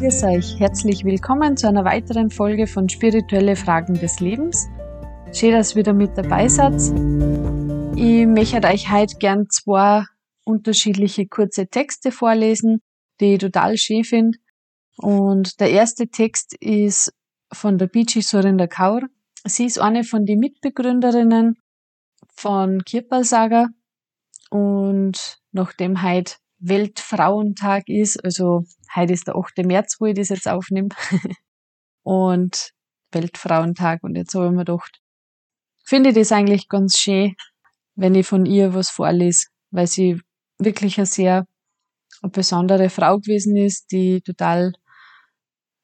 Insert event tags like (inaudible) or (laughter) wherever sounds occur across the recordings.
Grüß euch, herzlich willkommen zu einer weiteren Folge von Spirituelle Fragen des Lebens. Schön, dass ihr wieder mit dabei seid. Ich möchte euch heute gern zwei unterschiedliche kurze Texte vorlesen, die ich total schön finde. Und der erste Text ist von der Bichi Surinder Kaur. Sie ist eine von den Mitbegründerinnen von Kirpal Saga. Und nachdem heute Weltfrauentag ist, also heute ist der 8. März, wo ich das jetzt aufnehme. (laughs) und Weltfrauentag. Und jetzt habe ich mir gedacht, finde ich das eigentlich ganz schön, wenn ich von ihr was vorlese, weil sie wirklich eine sehr besondere Frau gewesen ist, die total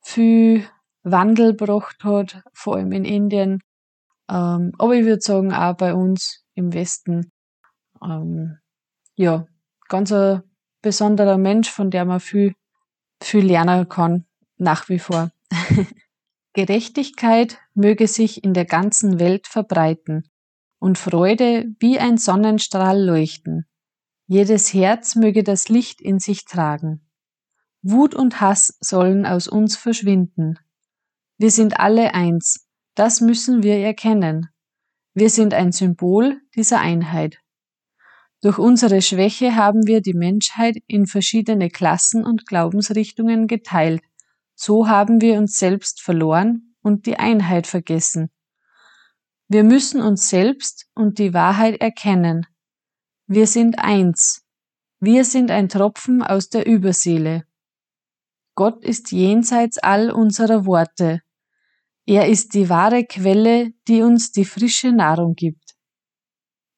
viel Wandel gebracht hat, vor allem in Indien. Ähm, aber ich würde sagen, auch bei uns im Westen. Ähm, ja, ganz ein besonderer Mensch, von der man viel, viel lernen kann, nach wie vor. (laughs) Gerechtigkeit möge sich in der ganzen Welt verbreiten und Freude wie ein Sonnenstrahl leuchten. Jedes Herz möge das Licht in sich tragen. Wut und Hass sollen aus uns verschwinden. Wir sind alle eins, das müssen wir erkennen. Wir sind ein Symbol dieser Einheit. Durch unsere Schwäche haben wir die Menschheit in verschiedene Klassen und Glaubensrichtungen geteilt. So haben wir uns selbst verloren und die Einheit vergessen. Wir müssen uns selbst und die Wahrheit erkennen, wir sind eins. Wir sind ein Tropfen aus der Überseele. Gott ist jenseits all unserer Worte. Er ist die wahre Quelle, die uns die frische Nahrung gibt.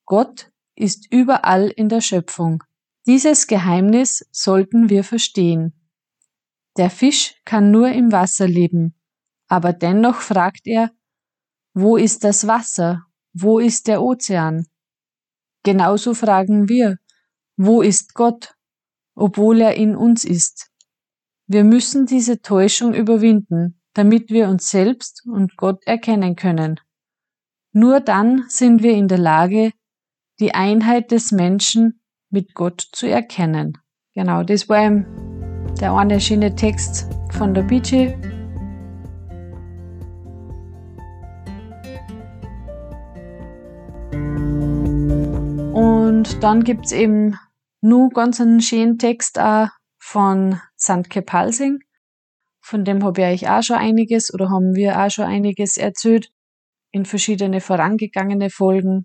Gott ist überall in der Schöpfung. Dieses Geheimnis sollten wir verstehen. Der Fisch kann nur im Wasser leben, aber dennoch fragt er, wo ist das Wasser? Wo ist der Ozean? Genauso fragen wir, wo ist Gott, obwohl er in uns ist? Wir müssen diese Täuschung überwinden, damit wir uns selbst und Gott erkennen können. Nur dann sind wir in der Lage, die Einheit des Menschen mit Gott zu erkennen. Genau, das war der eine schöne Text von der Bici Und dann gibt's eben nur ganz einen schönen Text auch von Sandke Palsing. Von dem habe ich auch schon einiges oder haben wir auch schon einiges erzählt in verschiedene vorangegangene Folgen.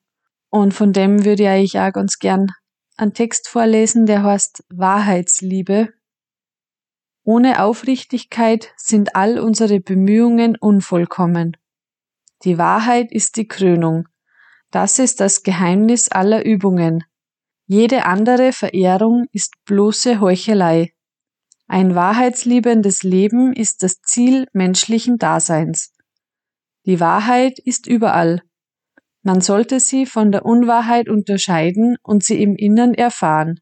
Und von dem würde ich euch auch ganz gern einen Text vorlesen, der heißt Wahrheitsliebe. Ohne Aufrichtigkeit sind all unsere Bemühungen unvollkommen. Die Wahrheit ist die Krönung. Das ist das Geheimnis aller Übungen. Jede andere Verehrung ist bloße Heuchelei. Ein wahrheitsliebendes Leben ist das Ziel menschlichen Daseins. Die Wahrheit ist überall. Man sollte sie von der Unwahrheit unterscheiden und sie im Innern erfahren.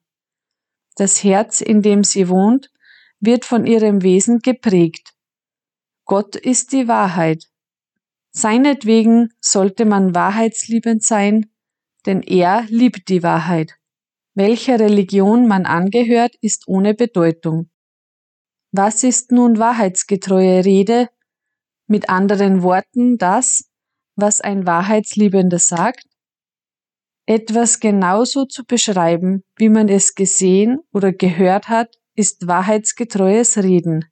Das Herz, in dem sie wohnt, wird von ihrem Wesen geprägt. Gott ist die Wahrheit. Seinetwegen sollte man wahrheitsliebend sein, denn er liebt die Wahrheit. Welcher Religion man angehört, ist ohne Bedeutung. Was ist nun wahrheitsgetreue Rede? Mit anderen Worten das, was ein Wahrheitsliebender sagt? Etwas genauso zu beschreiben, wie man es gesehen oder gehört hat, ist wahrheitsgetreues Reden.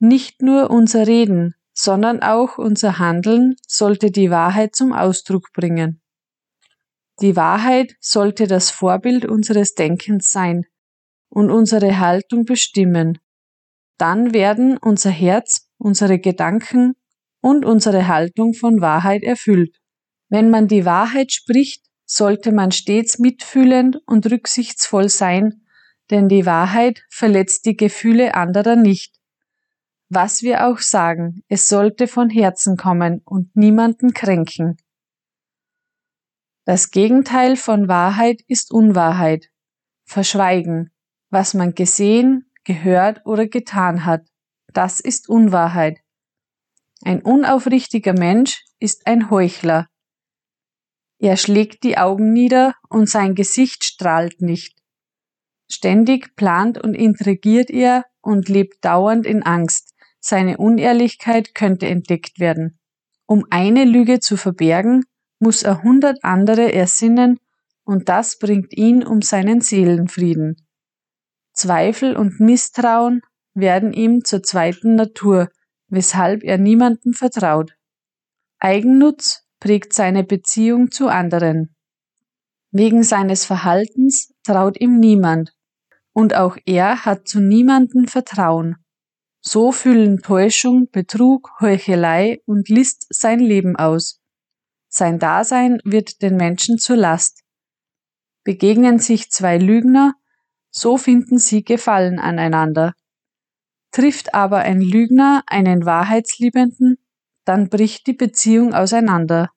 Nicht nur unser Reden, sondern auch unser Handeln sollte die Wahrheit zum Ausdruck bringen. Die Wahrheit sollte das Vorbild unseres Denkens sein und unsere Haltung bestimmen. Dann werden unser Herz, unsere Gedanken und unsere Haltung von Wahrheit erfüllt. Wenn man die Wahrheit spricht, sollte man stets mitfühlend und rücksichtsvoll sein, denn die Wahrheit verletzt die Gefühle anderer nicht. Was wir auch sagen, es sollte von Herzen kommen und niemanden kränken. Das Gegenteil von Wahrheit ist Unwahrheit, Verschweigen, was man gesehen, gehört oder getan hat. Das ist Unwahrheit. Ein unaufrichtiger Mensch ist ein Heuchler. Er schlägt die Augen nieder und sein Gesicht strahlt nicht. Ständig plant und intrigiert er und lebt dauernd in Angst. Seine Unehrlichkeit könnte entdeckt werden. Um eine Lüge zu verbergen, muss er hundert andere ersinnen, und das bringt ihn um seinen Seelenfrieden. Zweifel und Misstrauen werden ihm zur zweiten Natur, weshalb er niemandem vertraut. Eigennutz prägt seine Beziehung zu anderen. Wegen seines Verhaltens traut ihm niemand, und auch er hat zu niemandem Vertrauen. So füllen Täuschung, Betrug, Heuchelei und List sein Leben aus. Sein Dasein wird den Menschen zur Last. Begegnen sich zwei Lügner, so finden sie Gefallen aneinander. Trifft aber ein Lügner einen Wahrheitsliebenden, dann bricht die Beziehung auseinander.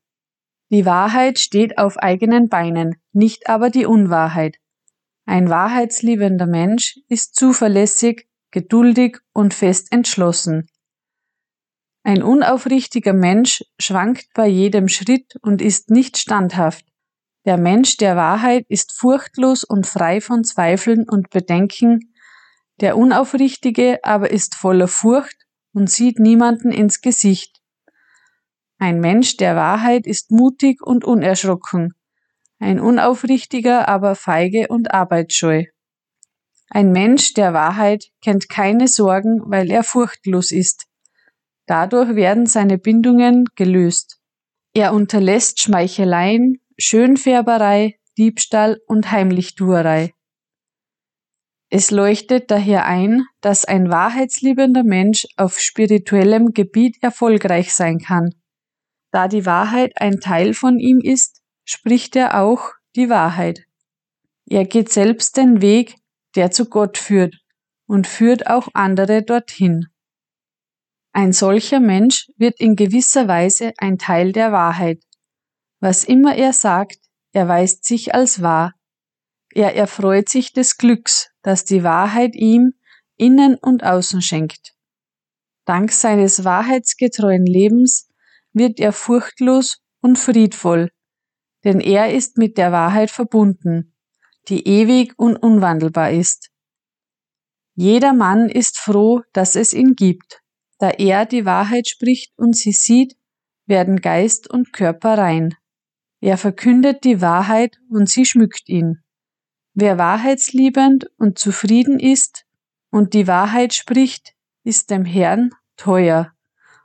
Die Wahrheit steht auf eigenen Beinen, nicht aber die Unwahrheit. Ein wahrheitsliebender Mensch ist zuverlässig, geduldig und fest entschlossen. Ein unaufrichtiger Mensch schwankt bei jedem Schritt und ist nicht standhaft. Der Mensch der Wahrheit ist furchtlos und frei von Zweifeln und Bedenken, der Unaufrichtige aber ist voller Furcht und sieht niemanden ins Gesicht. Ein Mensch der Wahrheit ist mutig und unerschrocken, ein Unaufrichtiger aber feige und arbeitsscheu. Ein Mensch der Wahrheit kennt keine Sorgen, weil er furchtlos ist. Dadurch werden seine Bindungen gelöst. Er unterlässt Schmeicheleien, Schönfärberei, Diebstahl und Heimlichtuerei. Es leuchtet daher ein, dass ein wahrheitsliebender Mensch auf spirituellem Gebiet erfolgreich sein kann. Da die Wahrheit ein Teil von ihm ist, spricht er auch die Wahrheit. Er geht selbst den Weg, der zu Gott führt, und führt auch andere dorthin. Ein solcher Mensch wird in gewisser Weise ein Teil der Wahrheit. Was immer er sagt, erweist sich als wahr. Er erfreut sich des Glücks, das die Wahrheit ihm innen und außen schenkt. Dank seines wahrheitsgetreuen Lebens wird er furchtlos und friedvoll, denn er ist mit der Wahrheit verbunden, die ewig und unwandelbar ist. Jeder Mann ist froh, dass es ihn gibt, da er die Wahrheit spricht und sie sieht, werden Geist und Körper rein. Er verkündet die Wahrheit und sie schmückt ihn. Wer wahrheitsliebend und zufrieden ist und die Wahrheit spricht, ist dem Herrn teuer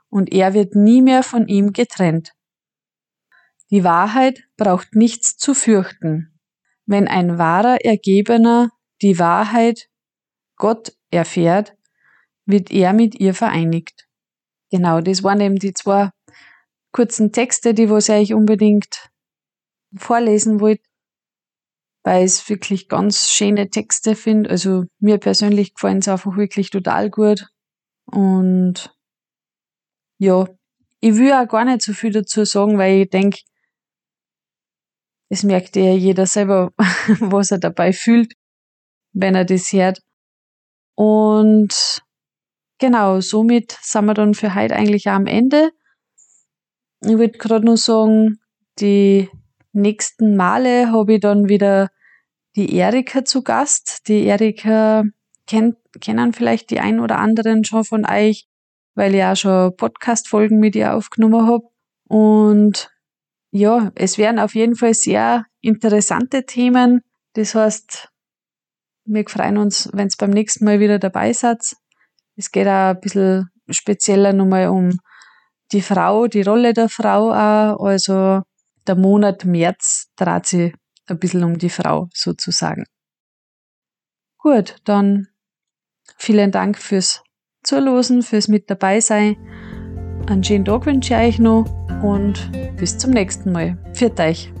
und er wird nie mehr von ihm getrennt. Die Wahrheit braucht nichts zu fürchten. Wenn ein wahrer Ergebener die Wahrheit Gott erfährt, wird er mit ihr vereinigt. Genau, das waren eben die zwei kurzen Texte, die was ich unbedingt vorlesen wollte, weil ich es wirklich ganz schöne Texte finde. Also mir persönlich gefallen sie einfach wirklich total gut. Und ja, ich will auch gar nicht so viel dazu sagen, weil ich denke, es merkt ja jeder selber, (laughs) was er dabei fühlt, wenn er das hört. Und genau, somit sind wir dann für heute eigentlich auch am Ende. Ich würde gerade nur sagen, die nächsten Male habe ich dann wieder die Erika zu Gast. Die Erika kennt, kennen vielleicht die ein oder anderen schon von euch weil ich auch schon Podcast-Folgen mit ihr aufgenommen habe. Und ja, es wären auf jeden Fall sehr interessante Themen. Das heißt, wir freuen uns, wenn es beim nächsten Mal wieder dabei seid. Es geht auch ein bisschen spezieller nochmal um die Frau, die Rolle der Frau auch. Also der Monat März dreht sich ein bisschen um die Frau sozusagen. Gut, dann vielen Dank fürs Zuhören, fürs mit dabei sein. Einen schönen Tag wünsche ich euch noch und bis zum nächsten Mal. Pfiat euch!